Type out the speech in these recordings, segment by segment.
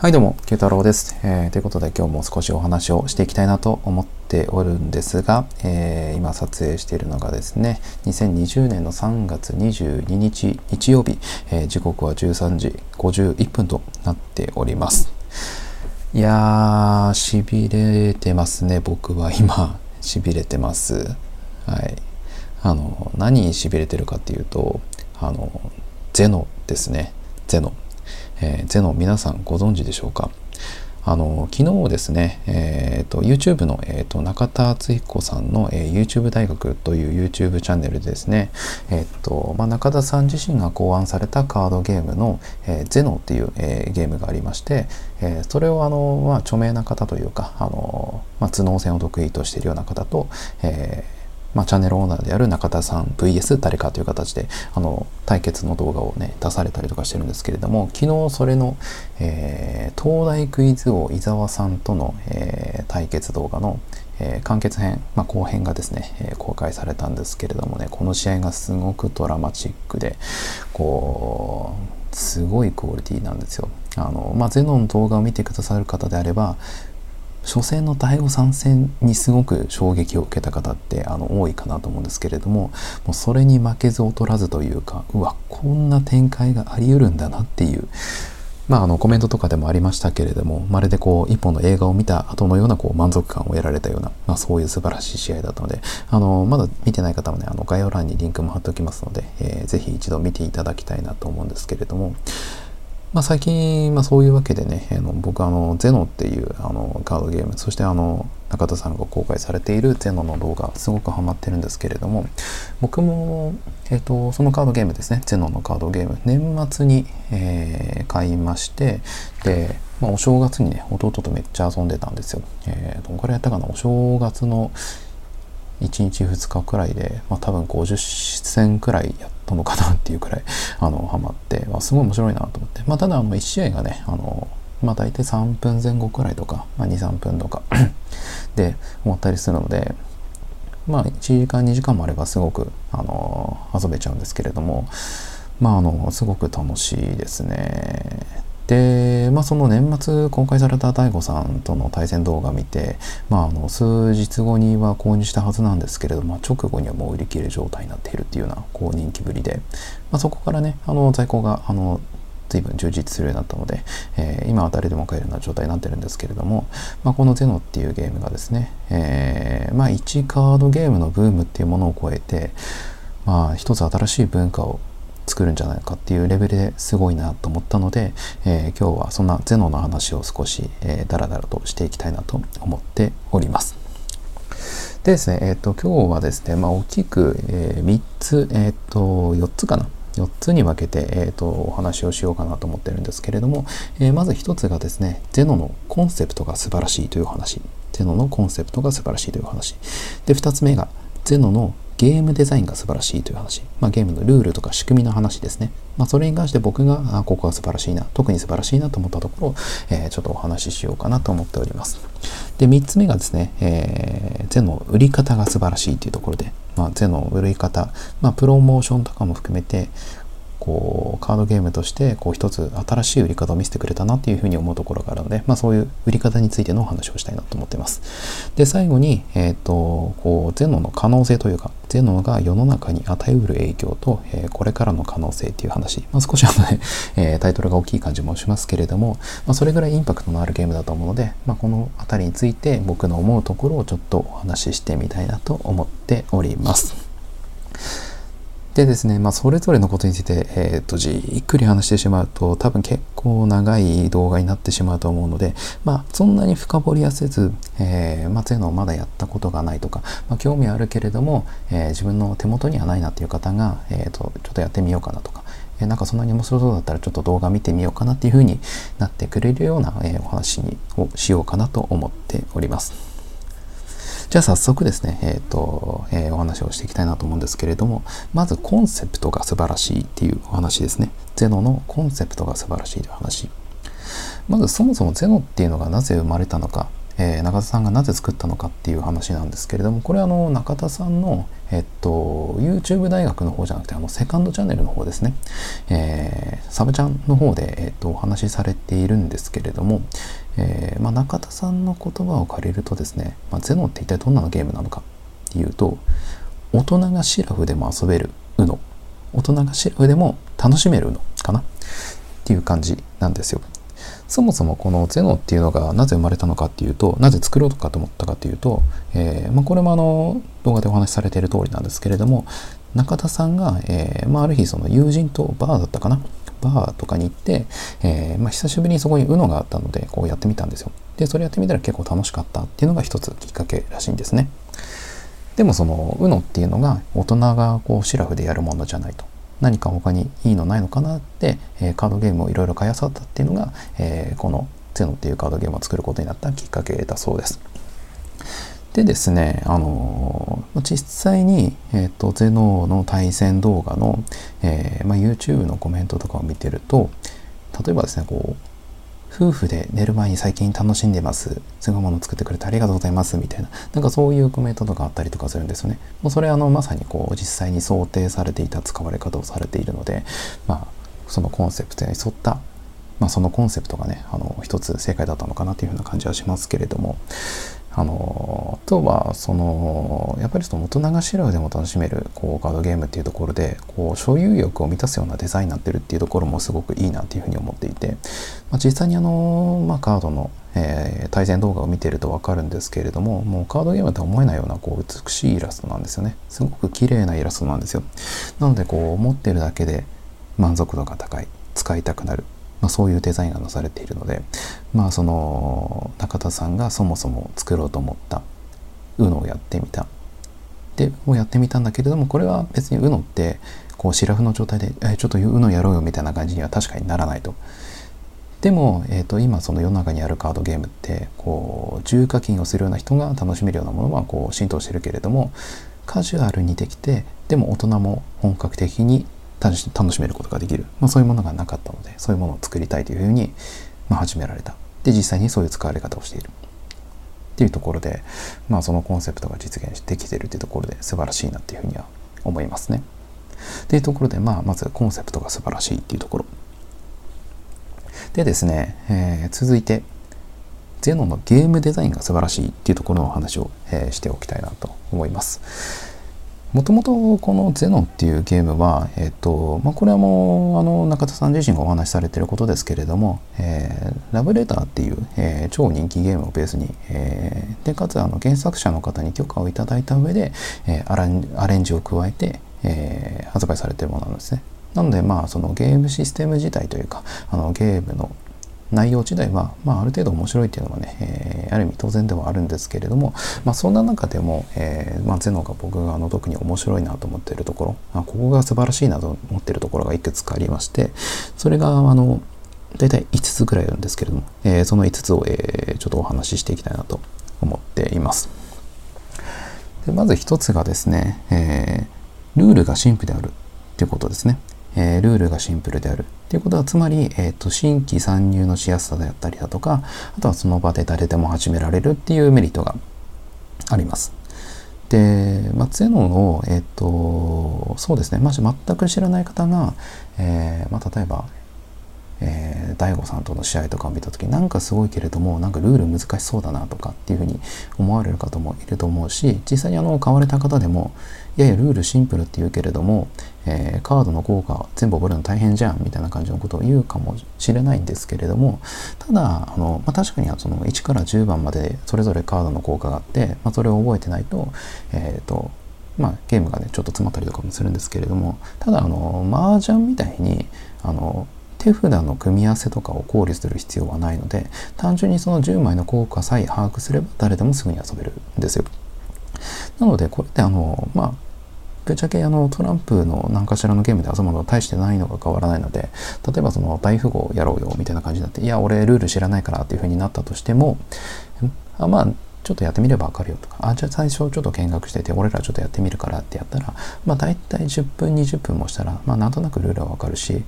はいどうも、ケ太郎です、えー。ということで今日も少しお話をしていきたいなと思っておるんですが、えー、今撮影しているのがですね、2020年の3月22日日曜日、えー、時刻は13時51分となっております。いやー、痺れてますね、僕は今、痺れてます。はい。あの、何に痺れてるかっていうと、あの、ゼノですね。ゼノ。えー、ゼノ皆さんご存知でしょうか？あの昨日ですね、えーと、YouTube の、えーと、中田敦彦さんの、えー、YouTube 大学という YouTube チャンネルでですね、えーとまあ、中田さん自身が考案されたカードゲームの、えー、ゼノっていう、えー、ゲームがありまして、えー、それをあの、まあ、著名な方というかあの、まあ、頭脳戦を得意としているような方と、えーまあ、チャンネルオーナーである中田さん VS 誰かという形であの対決の動画をね出されたりとかしてるんですけれども昨日それの、えー、東大クイズ王伊沢さんとの、えー、対決動画の、えー、完結編、まあ、後編がですね、えー、公開されたんですけれどもねこの試合がすごくドラマチックでこうすごいクオリティなんですよ。あのまあ、ゼノの動画を見てくださる方であれば初戦の第5参戦にすごく衝撃を受けた方ってあの多いかなと思うんですけれどももうそれに負けず劣らずというかうわこんな展開があり得るんだなっていう。まあ、あのコメントとかでもありましたけれどもまるでこう一本の映画を見た後のようなこう満足感を得られたような、まあ、そういう素晴らしい試合だったのであのまだ見てない方はねあの概要欄にリンクも貼っておきますので、えー、ぜひ一度見ていただきたいなと思うんですけれどもまあ、最近、まあ、そういうわけでね、あの僕あのゼノっていうあのカードゲームそしてあの中田さんが公開されているゼノの動画すごくハマってるんですけれども僕も、えーと、そのカードゲームですねゼノのカードゲーム年末に、えー、買いましてで、まあ、お正月にね弟とめっちゃ遊んでたんですよ、えー、どんくらいやったかなお正月の1日2日くらいで、まあ、多分50戦くらいやったのかなっていうくらいあのハマって、まあ、すごい面白いなと思って、まあ、ただあの1試合がねあの、まあ、大体3分前後くらいとか、まあ、23分とか。で終わったりするのでまあ1時間2時間もあればすごくあの遊べちゃうんですけれどもまああのすごく楽しいですね。で、まあ、その年末公開された大悟さんとの対戦動画見て、まあ、あの数日後には購入したはずなんですけれども、直後にはもう売り切れ状態になっているっていうようなこう人気ぶりで、まあ、そこからねあの在庫があの随分充実するようになったので、えー、今は誰でも買えるような状態になってるんですけれども、まあ、このゼノっていうゲームがですね、えー、まあ1カードゲームのブームっていうものを超えて、まあ一つ新しい文化を作るんじゃないかっていうレベルですごいなと思ったので、えー、今日はそんなゼノの話を少し、えー、ダラダラとしていきたいなと思っております。でですね、えっ、ー、と、今日はですね、まあ、大きく、えー、3つ、えっ、ー、と、4つかな？4つに分けて、えーと、お話をしようかなと思ってるんですけれども、えー、まず1つがですね、ゼノのコンセプトが素晴らしいという話。ゼノのコンセプトが素晴らしいという話。で、2つ目が、ゼノのゲームデザインが素晴らしいという話、まあ、ゲームのルールとか仕組みの話ですね。まあ、それに関して僕が、あここは素晴らしいな、特に素晴らしいなと思ったところを、えー、ちょっとお話ししようかなと思っております。で、3つ目がですね、えー、ゼの売り方が素晴らしいというところで、まあ、ゼの売り方、まあ、プロモーションとかも含めて、こうカードゲームとしてこう一つ新しい売り方を見せてくれたなっていうふうに思うところがあるので、まあ、そういう売り方についてのお話をしたいなと思っています。で最後に、えーと、こうゼノの可能性というかゼノが世の中に与えうる影響と、えー、これからの可能性っていう話、まあ、少しあのね、えー、タイトルが大きい感じもしますけれども、まあ、それぐらいインパクトのあるゲームだと思うので、まあ、この辺りについて僕の思うところをちょっとお話ししてみたいなと思っております。でですね、まあ、それぞれのことについて、えー、とじっくり話してしまうと多分結構長い動画になってしまうと思うので、まあ、そんなに深掘りはせず、えーまあ、そういうのをまだやったことがないとか、まあ、興味はあるけれども、えー、自分の手元にはないなっていう方が、えーと、ちょっとやってみようかなとか、え、なんかそんなに面白そうだったらちょっと動画見てみようかなっていうふうになってくれるような、え、お話にをしようかなと思っております。じゃあ早速ですね、えっ、ー、と、えー、お話をしていきたいなと思うんですけれども、まずコンセプトが素晴らしいっていうお話ですね。ゼノのコンセプトが素晴らしいという話。まずそもそもゼノっていうのがなぜ生まれたのか、えー、中田さんがなぜ作ったのかっていう話なんですけれどもこれはあの中田さんの、えっと、YouTube 大学の方じゃなくてあのセカンドチャンネルの方ですね、えー、サブチャンの方で、えっと、お話しされているんですけれども、えーまあ、中田さんの言葉を借りるとですね、まあ、ゼノって一体どんなゲームなのかっていうと大人がシラフでも遊べる UNO 大人がシラフでも楽しめる UNO かな？っていう感じなんですよ。そもそもこのゼノっていうのがなぜ生まれたのかっていうと、なぜ作ろうかと思ったかというと、えー、まあ、これもあの動画でお話しされている通りなんですけれども、中田さんが、えー、まあ、ある日その友人とバーだったかな？バーとかに行って、えー、まあ、久しぶりにそこに UNO があったので、こうやってみたんですよ。で、それやってみたら結構楽しかったっていうのが一つきっかけらしいんですね。でもその UNO っていうのが大人がこうシラフでやるものじゃないと。何か他にいいのないのかなって、えー、カードゲームをいろいろ買いあさったっていうのが、えー、このゼノっていうカードゲームを作ることになったきっかけだそうです。でですね、あのー、実際に、えーと、ゼノの対戦動画の、えーまあ、YouTube のコメントとかを見てると例えばですねこう夫婦で寝る前に最近楽しんでます。すごいもの作ってくれてありがとうございます。みたいな。なんかそういうコメントとかあったりとかするんですよね。もうそれあのまさにこう実際に想定されていた使われ方をされているので、まあそのコンセプトに沿った、まあそのコンセプトがね、あの一つ正解だったのかなというふうな感じはしますけれども、あのあとはそのやっぱりその大人がシラでも楽しめるこうカードゲームっていうところでこう所有欲を満たすようなデザインになってるっていうところもすごくいいなっていうふうに思っていて、まあ、実際にあの、まあ、カードの、えー、対戦動画を見てると分かるんですけれどももうカードゲームとは思えないようなこう美しいイラストなんですよね。すごく綺麗なイラストなんですよ。なのでこう持ってるだけで満足度が高い。使いたくなる。まあ、そういうデザインがなされているので、まあ、その中田さんがそもそも作ろうと思った UNO をやってみたでをやってみたんだけれどもこれは別に UNO ってこうシラフの状態で「えちょっと UNO やろうよ」みたいな感じには確かにならないと。でも、えーと、今その世の中にあるカードゲームってこう重課金をするような人が楽しめるようなものはこう浸透してるけれどもカジュアルにできてでも大人も本格的に楽しめることができる、まあ、そういうものがなかったのでそういうものを作りたいというふうに、まあ、始められたで実際にそういう使われ方をしているっていうところで、まあ、そのコンセプトが実現できてるっていうところで素晴らしいなっていうふうには思いますね。っていうところで、まあ、まずコンセプトが素晴らしいっていうところでですね、えー、続いてゼノのゲームデザインが素晴らしいっていうところのお話を、えー、しておきたいなと思います。もともとこのゼノっていうゲームは、えっとまあ、これはもうあの中田さん自身がお話しされてることですけれども、えー、ラブレターっていう、えー、超人気ゲームをベースに、えー、でかつあの原作者の方に許可をいただいた上で、えアレンジを加えて、え発売されてるものなんですね。なのでまあそのゲームシステム自体というかあのゲームの内容自体は、まあ、ある程度面白いっていうのはね、えー、ある意味当然ではあるんですけれども、まあ、そんな中でも、えーまあ、ゼノが僕があの特に面白いなと思っているところ、あ、ここが素晴らしいなと思っているところがいくつかありましてそれがあの大体5つぐらいあるんですけれども、えー、その5つを、えー、ちょっとお話ししていきたいなと思っています。でまず1つがですね、えー、ルールがシンプルであるということですね。えー、ルールがシンプルであるっていうことはつまり、えーと、新規参入のしやすさであったりだとかあとはその場で誰でも始められるっていうメリットがあります。で、まあ、ゼノの、えっ、ー、と、そうですね、まず全く知らない方が、えー、まあ、例えば、えー、大悟さんとの試合とかを見た時なんかすごいけれどもなんかルール難しそうだなとかっていうふうに思われる方もいると思うし実際にあの買われた方でもいやいやルールシンプルって言うけれども、えー、カードの効果全部覚えるの大変じゃんみたいな感じのことを言うかもしれないんですけれどもただあの、まあ、確かにその1から10番までそれぞれカードの効果があって、まあ、それを覚えてないと,、えーとまあ、ゲームがねちょっと詰まったりとかもするんですけれどもただあの麻雀みたいにあの手札の組み合わせとかを考慮する必要はないので単純にその10枚の効果さえ把握すれば誰でもすぐに遊べるんですよ。なのでこれってあのまあぶっちゃけあのトランプの何かしらのゲームで遊ぶのは大してないのが変わらないので例えばその大富豪やろうよみたいな感じになっていや俺ルール知らないからっていう風になったとしてもあまあちょっとやってみればわかるよとか、あ、じゃあ最初ちょっと見学してて、俺らちょっとやってみるからってやったら、まあ大体10分、20分もしたら、まあなんとなくルールはわかるし、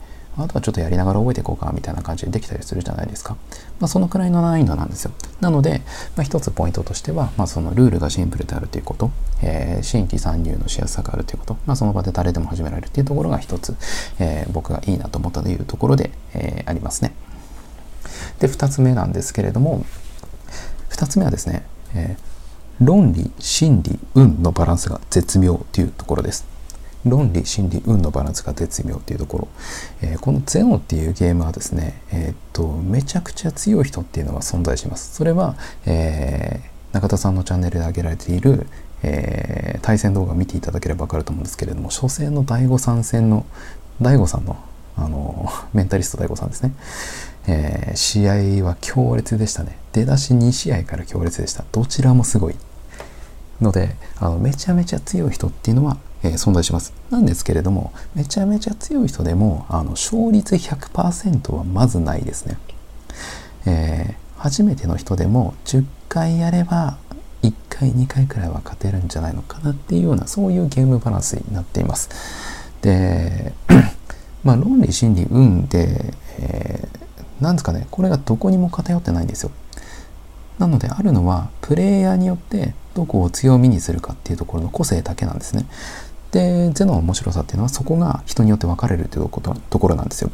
あとはちょっとやりながら覚えていこうかみたいな感じでできたりするじゃないですか。まあ、そのくらいの難易度なんですよ。なので、まあ、一つポイントとしては、まあ、そのルールがシンプルであるということ、えー、新規参入のしやすさがあるということ、まあ、その場で誰でも始められるというところが一つ、えー、僕がいいなと思ったというところで、えー、ありますね。で、二つ目なんですけれども、二つ目はですね、え論理、心理、運のバランスが絶妙というところです。論理、心理、運のバランスが絶妙っていうところ、えー、このゼノっていうゲームはですね、えー、っとめちゃくちゃ強い人っていうのが存在します。それは、えー、中田さんのチャンネルで上げられている、え対戦動画を見ていただければ分かると思うんですけれども初戦の第5参戦の第5さんのあの メンタリスト第5さんですね、え試合は強烈でしたね。出だし2試合から強烈でした。どちらもすごい。のであのめちゃめちゃ強い人っていうのはえー、存在します。なんですけれども、めちゃめちゃ強い人でも、あの勝率100%はまずないですね。えー、初めての人でも10回やれば1回2回くらいは勝てるんじゃないのかなっていうようなそういうゲームバランスになっています。で、まあ論理心理運で、えー、なんですかねこれがどこにも偏ってないんですよ。なのであるのはプレイヤーによってどこを強みにするかっていうところの個性だけなんですね。でゼの面白さっていうのはそこが人によって分かれるということところなんですよ。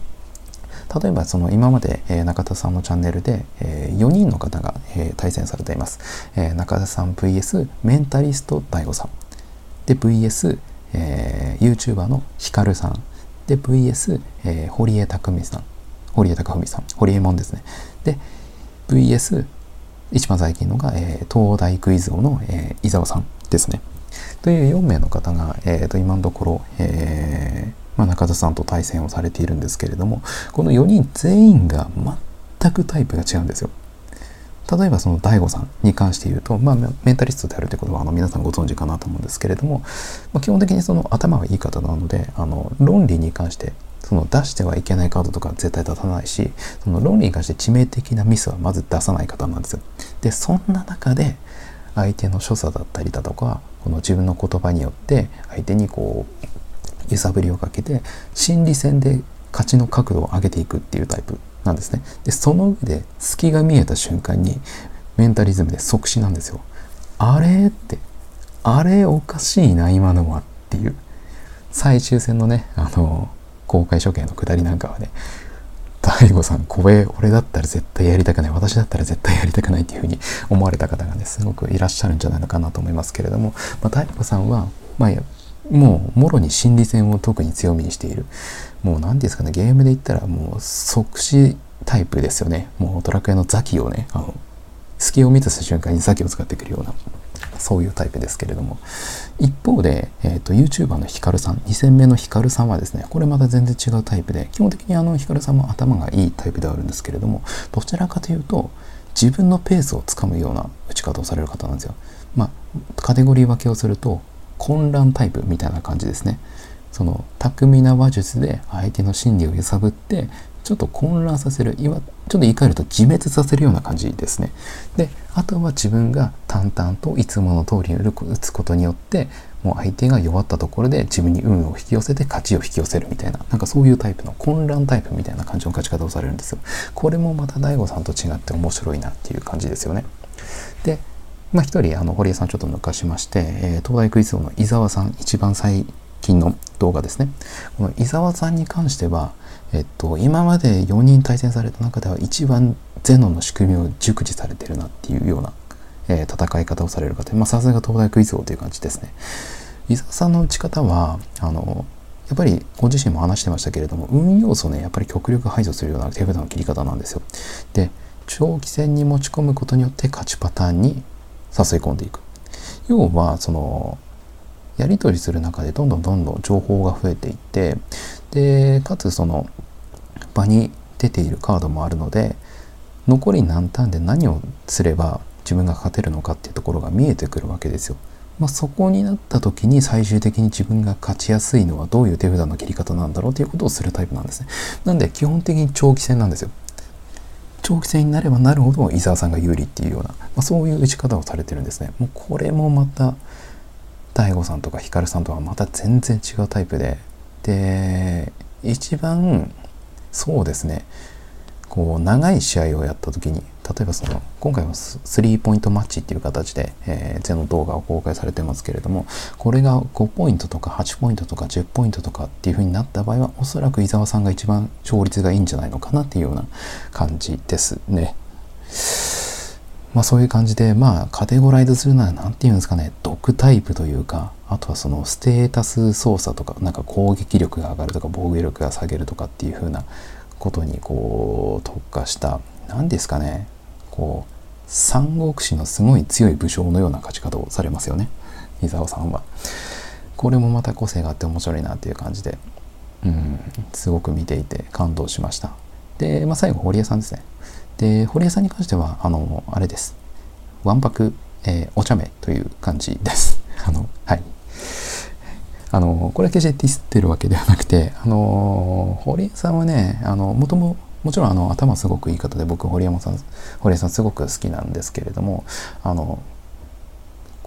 例えばその今まで、えー、中田さんのチャンネルで、えー、4人の方が、えー、対戦されています。え中田さん VS メンタリスト DAIGO さん。で VS、え YouTuber のヒカルさん。で VS、え堀江匠さん。堀江貴文さん。堀江門ですね。で VS 一番最近のが、え東大クイズ王の、え伊沢さんですね。という4名の方が、えー、と今のところ、えーまあ、中田さんと対戦をされているんですけれどもこの4人全員が全くタイプが違うんですよ。例えばその DAIGO さんに関して言うと、まあ、メンタリストであるということはあの皆さんご存知かなと思うんですけれども、まあ、基本的にその頭がいい方なのであの論理に関してその出してはいけないカードとか絶対出さないしその論理に関して致命的なミスはまず出さない方なんですよ。でそんな中で相手の所作だったりだとかこの自分の言葉によって相手にこう揺さぶりをかけて心理戦で勝ちの角度を上げていくっていうタイプなんですね。でその上で隙が見えた瞬間にメンタリズムで即死なんですよ。あれってあれおかしいな今のはっていう最終戦のねあの公開処刑の下りなんかはね大悟さん怖え俺だったら絶対やりたくない私だったら絶対やりたくないっていうふうに 思われた方がねすごくいらっしゃるんじゃないのかなと思いますけれども、まあ、大悟さんは、まあ、もうもろに心理戦を特に強みにしている。もう何ですかねゲームで言ったらもう即死タイプですよね。もうドラクエのザキをねあの隙を見た瞬間にザキを使ってくるような。そういうタイプですけれども一方で、えーと、YouTuber のヒカルさん2戦目のヒカルさんはですねこれまた全然違うタイプで基本的にあのヒカルさんも頭がいいタイプではあるんですけれどもどちらかというと自分のペースをつかむような打ち方をされる方なんですよ。まあ、カテゴリー分けをすると混乱タイプみたいな感じですね。その巧みな話術で相手の心理を揺さぶってちょっと混乱させるいわちょっと言い換えると自滅させるような感じですね。であとは自分が淡々といつもの通りに打つことによってもう相手が弱ったところで自分に運を引き寄せて勝ちを引き寄せるみたいななんかそういうタイプの混乱タイプみたいな感じの勝ち方をされるんですよ。これもまた DAIGO さんと違って面白いなっていう感じですよね。でまあ一人あの堀江さんちょっと抜かしまして、えー、東大クイズ王の伊沢さん一番最近の動画ですね。この伊沢さんに関してはえっと、今まで4人対戦された中では一番ゼノの仕組みを熟知されてるなっていうような、えー、戦い方をされる方まあさすが東大クイズ王という感じですね。伊沢さんの打ち方はあのやっぱりご自身も話してましたけれども運要素ねやっぱり極力排除するような手札の切り方なんですよ。で長期戦に持ち込むことによって勝ちパターンに誘い込んでいく。要はそのやり取りする中でどんどんどんどん情報が増えていってでかつその場に出ているカードもあるので残り何ターンで何をすれば自分が勝てるのかっていうところが見えてくるわけですよ。まあ、そこになった時に最終的に自分が勝ちやすいのはどういう手札の切り方なんだろうということをするタイプなんですね。なんで基本的に長期戦なんですよ。長期戦になればなるほど伊沢さんが有利っていうような、まあ、そういう打ち方をされてるんですね。もうこれもまた大悟さんとか光さんとはまた全然違うタイプでで一番そうですねこう長い試合をやった時に例えばその今回はスリーポイントマッチっていう形で、えー、ゼノ動画を公開されてますけれどもこれが5ポイントとか8ポイントとか10ポイントとかっていう風になった場合はおそらく伊沢さんが一番勝率がいいんじゃないのかなっていうような感じですね。まあそういう感じで、まあカテゴライズするなら何て言うんですかね、毒タイプというか、あとはそのステータス操作とか、なんか攻撃力が上がるとか防御力が下げるとかっていう風なことにこう特化した、何ですかね、こう、三国志のすごい強い武将のような勝ち方をされますよね、伊沢さんは。これもまた個性があって面白いなっていう感じで、うん、すごく見ていて感動しました。で、まあ最後、堀江さんですね。で、堀江さんに関しては、あの、あれです。わんぱく、えー、お茶目という感じです。あの、はい。あの、これは決してディスってるわけではなくて、あの、堀江さんはね、あの、もとも、もちろんあの頭すごくいい方で僕堀山さん堀江さんすごく好きなんですけれどもあの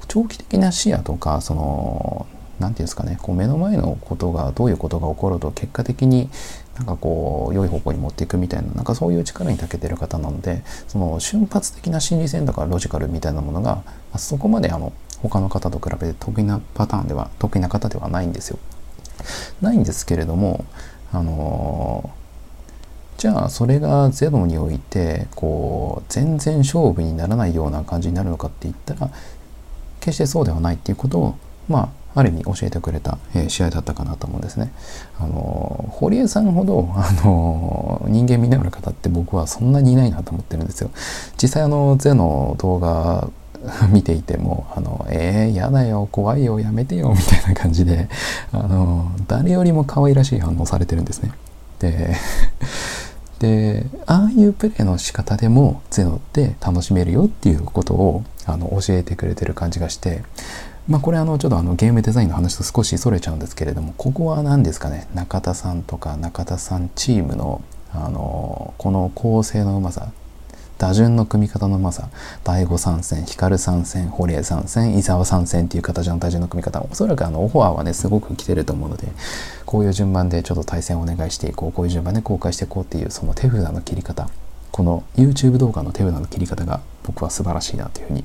長期的な視野とかその何て言うんですかねこう目の前のことがどういうことが起こると結果的になんかこう良い方向に持っていくみたいななんかそういう力に長けてる方なのでその瞬発的な心理戦とかロジカルみたいなものがあそこまであの他の方と比べて得意なパターンでは得意な方ではないんですよ。ないんですけれどもあのじゃあそれがゼロにおいてこう全然勝負にならないような感じになるのかって言ったら決してそうではないっていうことをまあある意味教えてくれた、えー、試合だったかなと思うんですね。あの堀江さんほどあの人間味のある方って僕はそんなにいないなと思ってるんですよ。実際あのゼの動画 見ていても「あのえー、やだよ怖いよやめてよ」みたいな感じであの誰よりも可愛らしい反応されてるんですね。で でああいうプレーの仕方でもゼノって楽しめるよっていうことをあの教えてくれてる感じがしてまあこれあのちょっとあのゲームデザインの話と少しそれちゃうんですけれどもここは何ですかね？中田さんとか中田さんチームのあのこの構成のうまさ打順の組み方のまさ第5参戦光参戦堀江参戦伊沢参戦っていう形の打順の組み方おそらくあのオファーはねすごく来てると思うのでこういう順番でちょっと対戦をお願いしていこうこういう順番で公開していこうっていうその手札の切り方この YouTube 動画の手札の切り方が僕は素晴らしいなというふうに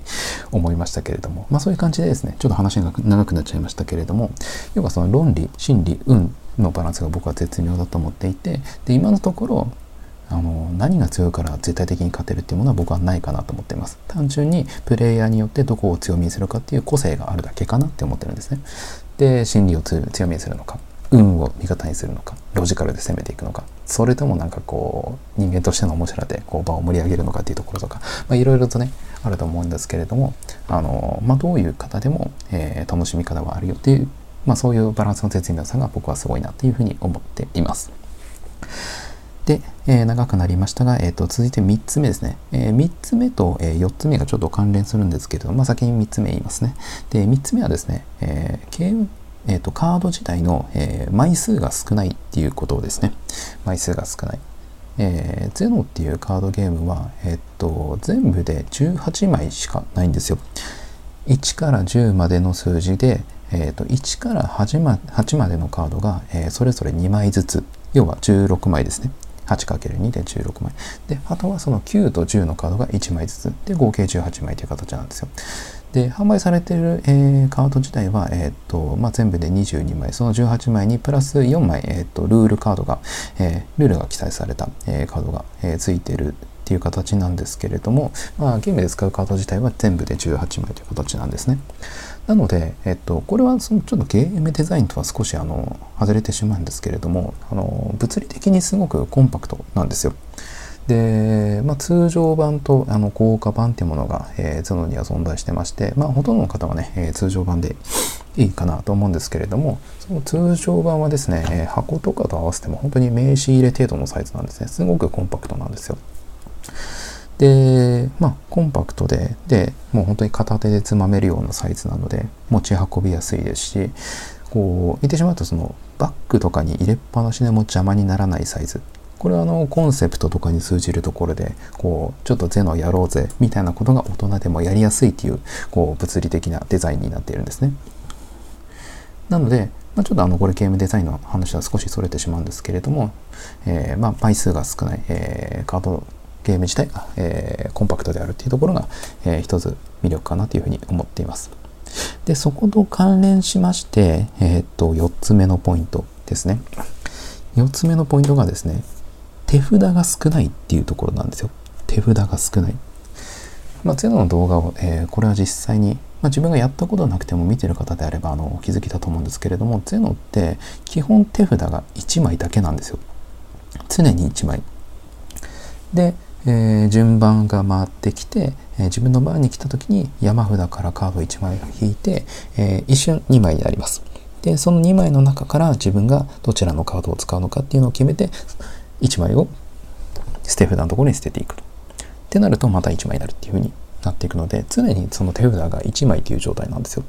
思いましたけれどもまあそういう感じでですねちょっと話が長くなっちゃいましたけれども要はその論理心理運のバランスが僕は絶妙だと思っていてで今のところあの何が強いから絶対的に勝てるっていうものは僕はないかなと思っています単純にプレイヤーによってどこを強みにするかっていう個性があるだけかなって思ってるんですねで心理を強みにするのか運を味方にするのかロジカルで攻めていくのかそれともなんかこう人間としての面白さでこう場を盛り上げるのかっていうところとかいろいろとねあると思うんですけれどもあの、まあ、どういう方でも、えー、楽しみ方はあるよっていう、まあ、そういうバランスの絶妙さが僕はすごいなっていうふうに思っています。で、えー、長くなりましたが、えーと、続いて3つ目ですね。えー、3つ目と、え、4つ目がちょっと関連するんですけど、まあ、先に3つ目言いますね。で、3つ目はですね、え、ゲームえーと、カード自体の、え、枚数が少ないっていうことですね。枚数が少ない。えー、ゼノっていうカードゲームは、えっ、ー、と、全部で18枚しかないんですよ。1から10までの数字で、えーと、1から8ま ,8 までのカードが、えー、それぞれ2枚ずつ、要は16枚ですね。8×2 で16枚。で、あとはその9と10のカードが1枚ずつで合計18枚という形なんですよ。で、販売されている、えー、カード自体は、えー、っと、まあ、全部で22枚、その18枚にプラス4枚、えー、っと、ルールカードが、えルールが記載された、えカードが、えついているっていう形なんですけれども、まあ、ゲームで使うカード自体は全部で18枚という形なんですね。なので、えっと、これはそのちょっとゲームデザインとは少しあの外れてしまうんですけれどもあの物理的にすごくコンパクトなんですよ。で、まあ、通常版とあの高価版っていうものが、えー、ゾノには存在してまして、まあ、ほとんどの方はね、えー、通常版でいいかなと思うんですけれども、その通常版はですね、えー、箱とかと合わせても本当に名刺入れ程度のサイズなんですね。すごくコンパクトなんですよ。で、まあ、コンパクトで、で、もう本当に片手でつまめるようなサイズなので、持ち運びやすいですし、こう、言ってしまうと、その、バッグとかに入れっぱなしでも邪魔にならないサイズ。これはあのコンセプトとかに通じるところでこうちょっとゼノやろうぜみたいなことが大人でもやりやすいっていうこう物理的なデザインになっているんですね。なのでまあ、ちょっとあのこれゲームデザインの話は少しそれてしまうんですけれども、えー、まあ枚数が少ない、えー、カードゲーム自体が、えー、コンパクトであるっていうところが、えー、一つ魅力かなというふうに思っています。で、そこと関連しまして、えっ、と、4つ目のポイントですね。4つ目のポイントがですね、手札が少ないっていうところなんですよ。手札が少ない。まあ、ゼロの動画を、えー、これは実際に、まあ、自分がやったことなくても見てる方であればあのお気づきだと思うんですけれどもゼノって基本手札が1枚だけなんですよ常に1枚で、えー、順番が回ってきて、えー、自分の番に来た時に山札からカード1枚引いて、えー、一瞬2枚になりますでその2枚の中から自分がどちらのカードを使うのかっていうのを決めて1枚を捨て札のところに捨てていくってなるとまた1枚になるっていう風になっていくので常にその手札が1枚という状態なんですよ。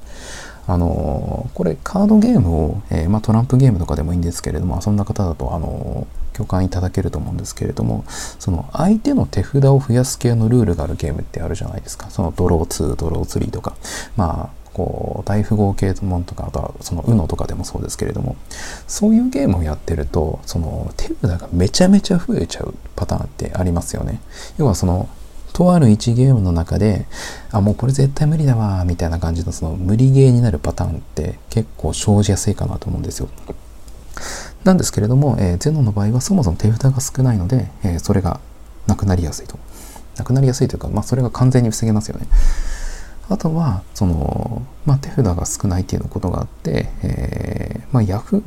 あのこれカードゲームを、え、まあ、トランプゲームとかでもいいんですけれどもそんな方だとあの共感いただけると思うんですけれどもその相手の手札を増やす系のルールがあるゲームってあるじゃないですか。そのドロー2ドロー3とか。まあこう大富豪系のものとかあとはその UNO とかでもそうですけれども。そういうゲームをやってるとその手札がめちゃめちゃ増えちゃうパターンってありますよね。要はそのとある1ゲームの中であもうこれ絶対無理だわみたいな感じのその無理ゲーになるパターンって結構生じやすいかなと思うんですよ。なんですけれども、えー、ゼノの場合はそもそも手札が少ないので、えー、それがなくなりやすいとなくなりやすいというか、まあ、それが完全に防げますよねあとは、その、まあ、手札が少ないっていうことがあって、えー、まあ、ヤフ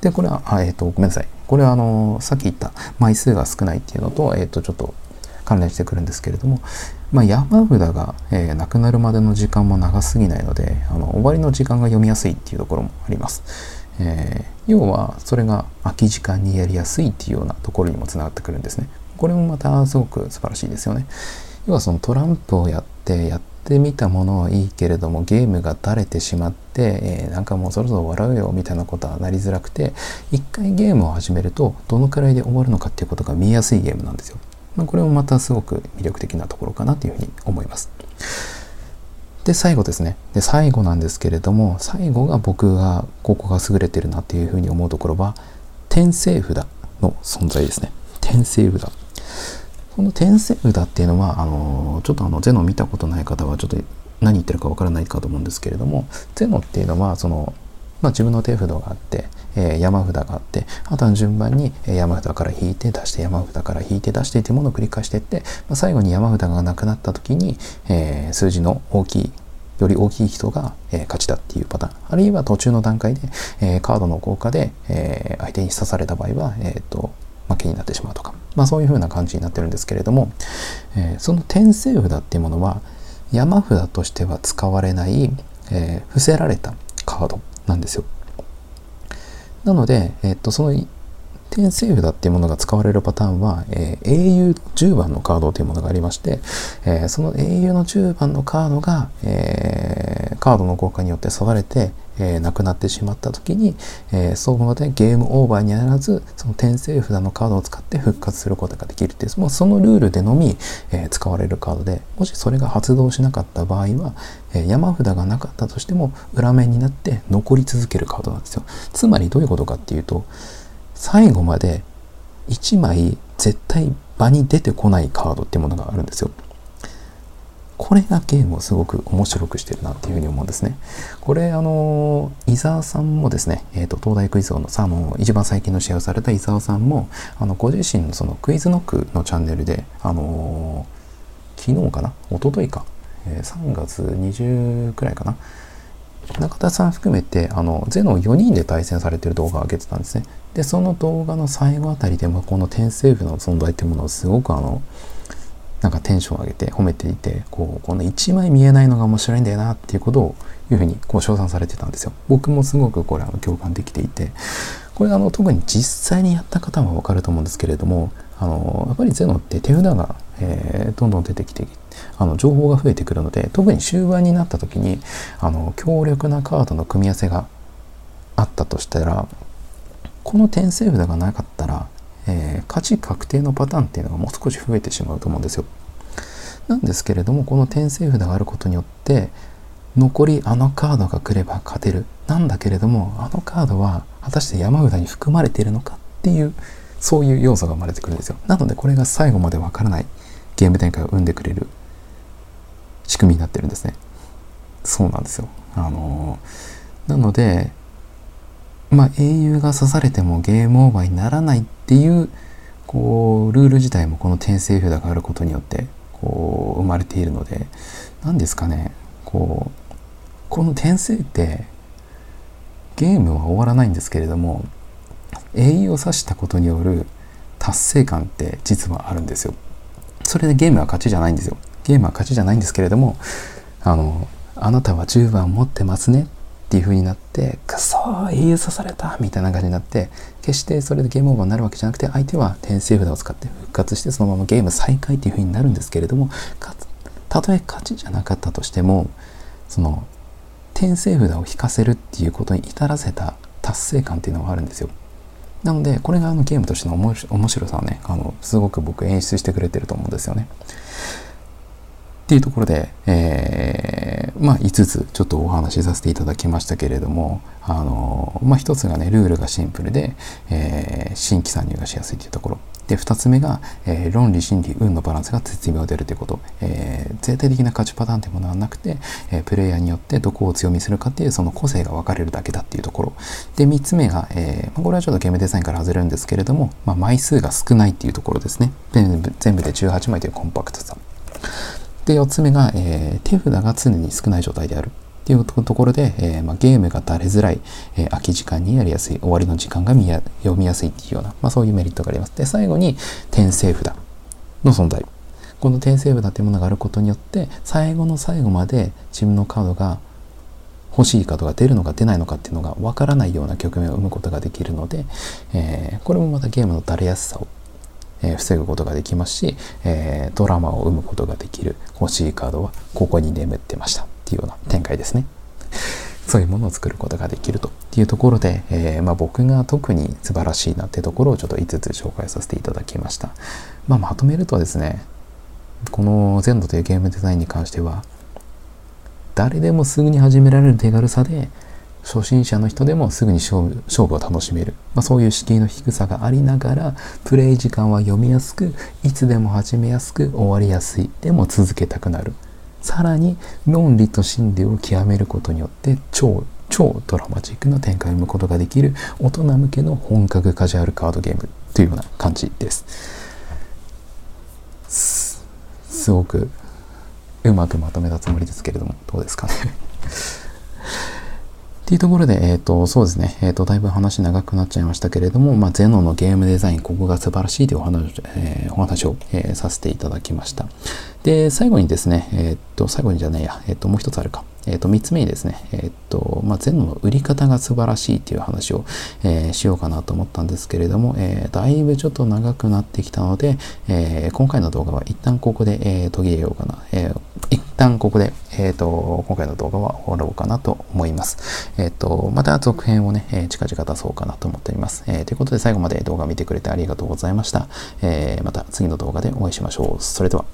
で、これは、あえっ、ー、と、ごめんなさい。これは、あの、さっき言った枚数が少ないっていうのと、えっ、ー、と、ちょっと関連してくるんですけれども、まあ、山札が、えー、なくなるまでの時間も長すぎないので、あの終わりの時間が読みやすいっていうところもあります。えー、要は、それが空き時間にやりやすいっていうようなところにもつながってくるんですね。これもまたすごく素晴らしいですよね。要はそのトランプをやってやってみたものはいいけれどもゲームがだれてしまって、えー、なんかもうそろそろ笑うよみたいなことはなりづらくて一回ゲームを始めるとどのくらいで終わるのかっていうことが見えやすいゲームなんですよ。まあ、これもまたすごく魅力的なところかなというふうに思います。で最後ですね。で最後なんですけれども最後が僕がここが優れてるなっていうふうに思うところは天聖札の存在ですね。転生札。この転生札っていうのはあのちょっとあのゼノ見たことない方はちょっと何言ってるかわからないかと思うんですけれどもゼノっていうのはその、まあ、自分の手札があってえー、山札があってあとは順番に山札から引いて出して山札から引いて出してというものを繰り返していって、まあ、最後に山札がなくなった時に、えー、数字の大きいより大きい人が、えー、勝ちだっていうパターン。あるいは途中の段階で、えー、カードの効果で、えー、相手に刺された場合は、えーと、負けになってしまうとか、まあ、そういう風な感じになってるんですけれども、え、その転生札っていうものは山札としては使われない、え、伏せられたカード。なんですよ。なので、えっと、その転生札っていうものが使われるパターンは、えー、英雄10番のカードというものがありまして、えー、その英雄の10番のカードが、えー、カードの効果によって刺されて、えー、なくなってしまった時に、えー、そこでゲームオーバーにならずその転生札のカードを使って復活することができるっていうもうそのルールでのみ、えー、使われるカードでもしそれが発動しなかった場合は、え、山札がなかったとしても裏面になって残り続けるカードなんですよ。つまりどういうことかっていうと最後まで1枚絶対場に出てこないカードっていうものがあるんですよ。これがゲームをすごく面白くしてるなっていうふうに思うんですね。これ、あの、伊沢さんもですね、えっ、ー、と、東大クイズ王のさ、あの、一番最近の試合をされた伊沢さんも、あの、ご自身のそのクイズノックのチャンネルで、あの昨日かな一昨日か、えー、3月20くらいかな。中田さん含めて、あの、ゼノ4人で対戦されてる動画を上げてたんですね。で、その動画の最後あたりでも、この転生部の存在っていうものをすごくあの、なんかテンションを上げて褒めていてこうこの1枚見えないのが面白いんだよなっていうことをいうふうにこう称賛されてたんですよ。僕もすごくこれあの共感できていて。これあの特に実際にやった方はわかると思うんですけれどもあのやっぱりゼノって手札が、えー、どんどん出てきてあの情報が増えてくるので特に終盤になった時にあの強力なカードの組み合わせがあったとしたらこの転生札がなかったらえー、価値確定のパターンっていうのがもう少し増えてしまうと思うんですよ。なんですけれどもこの転生札があることによって残りあのカードが来れば勝てる。なんだけれどもあのカードは果たして山札に含まれているのかっていうそういう要素が生まれてくるんですよ。なのでこれが最後までわからないゲーム展開を生んでくれる仕組みになってるんですね。そうなんですよ。あのなのでまあ英雄が刺されてもゲームオーバーにならないっていうこうルール自体もこの転生札があることによってこう生まれているので何ですかねこうこの転生ってゲームは終わらないんですけれども英雄を指したことによる達成感って実はあるんですよ。それでゲームは勝ちじゃないんですよ。ゲームは勝ちじゃないんですけれどもあのあなたは10番持ってますねっていう風になってくそー英雄刺されたみたいな感じになって決してそれでゲームオーバーになるわけじゃなくて相手は転生札を使って復活してそのままゲーム再開っていう風になるんですけれどもたとえ勝ちじゃなかったとしてもその転生札を引かせるっていうことに至らせた達成感っていうのがあるんですよ。なのでこれがあのゲームとしての面白さをねあのすごく僕演出してくれてると思うんですよね。っていうところで、えー、まあ5つちょっとお話しさせていただきましたけれども、あのまあ1つがね、ルールがシンプルで、えー、新規参入がしやすいというところ。で、2つ目が、えー、論理、心理、運のバランスが絶妙であるということ。えー、絶対的な勝ちパターンというものはなくて、えー、プレイヤーによってどこを強みするかっていうその個性が分かれるだけだっていうところ。で、3つ目が、えー、これはちょっとゲームデザインから外れるんですけれども、まあ、枚数が少ないっていうところですね。全部で18枚というコンパクトさ。で、4つ目が、えー、手札が常に少ない状態である。っていうところで、えー、まあ、ゲームが垂れづらい、えー、空き時間にやりやすい、終わりの時間が見や読みやすいっていうような、まあ、そういうメリットがあります。で、最後に転生札の存在。この転生札っていうものがあることによって、最後の最後まで自分のカードが欲しいカードが出るのか出ないのかっていうのがわからないような局面を生むことができるので、えー、これもまたゲームの垂れやすさをえ防ぐことができますし、えドラマを生むことができる欲しいカードはここに眠ってましたっていうような展開ですね。そういうものを作ることができるというところで、えー、まあ、僕が特に素晴らしいなってところをちょっと5つ紹介させていただきました。まあ、まとめるとですね、このゼンドというゲームデザインに関しては、誰でもすぐに始められる手軽さで、初心者の人でもすぐに勝負勝負を楽しめる、まあ、そういう敷居の低さがありながらプレイ時間は読みやすくいつでも始めやすく終わりやすいでも続けたくなる。さらに論理と心理を極めることによって超超ドラマチックな展開を生むことができる大人向けの本格カジュアルカードゲームというような感じです。すごくうまくまとめたつもりですけれどもどうですかね。っていうところで、えっ、ー、と、そうですね、えっ、ー、と、だいぶ話長くなっちゃいましたけれども、まあ、ゼノのゲームデザイン、ここが素晴らしいというお話,、えー、お話を、えー、させていただきました。で、最後にですね、えっ、と、最後にじゃないや、えっ、と、もう一つあるか。えっ、と、三つ目にですね、えっ、と、まあ、ゼノの売り方が素晴らしいっていう話を、えしようかなと思ったんですけれども、えだいぶちょっと長くなってきたので、え今回の動画は一旦ここで、え途切れようかな。え一旦ここで、えっ、と、今回の動画は終わろうかなと思います。えっ、と、また続編をね、え、近々出そうかなと思っております。えということで最後まで動画見てくれてありがとうございました。えまた次の動画でお会いしましょう。それでは。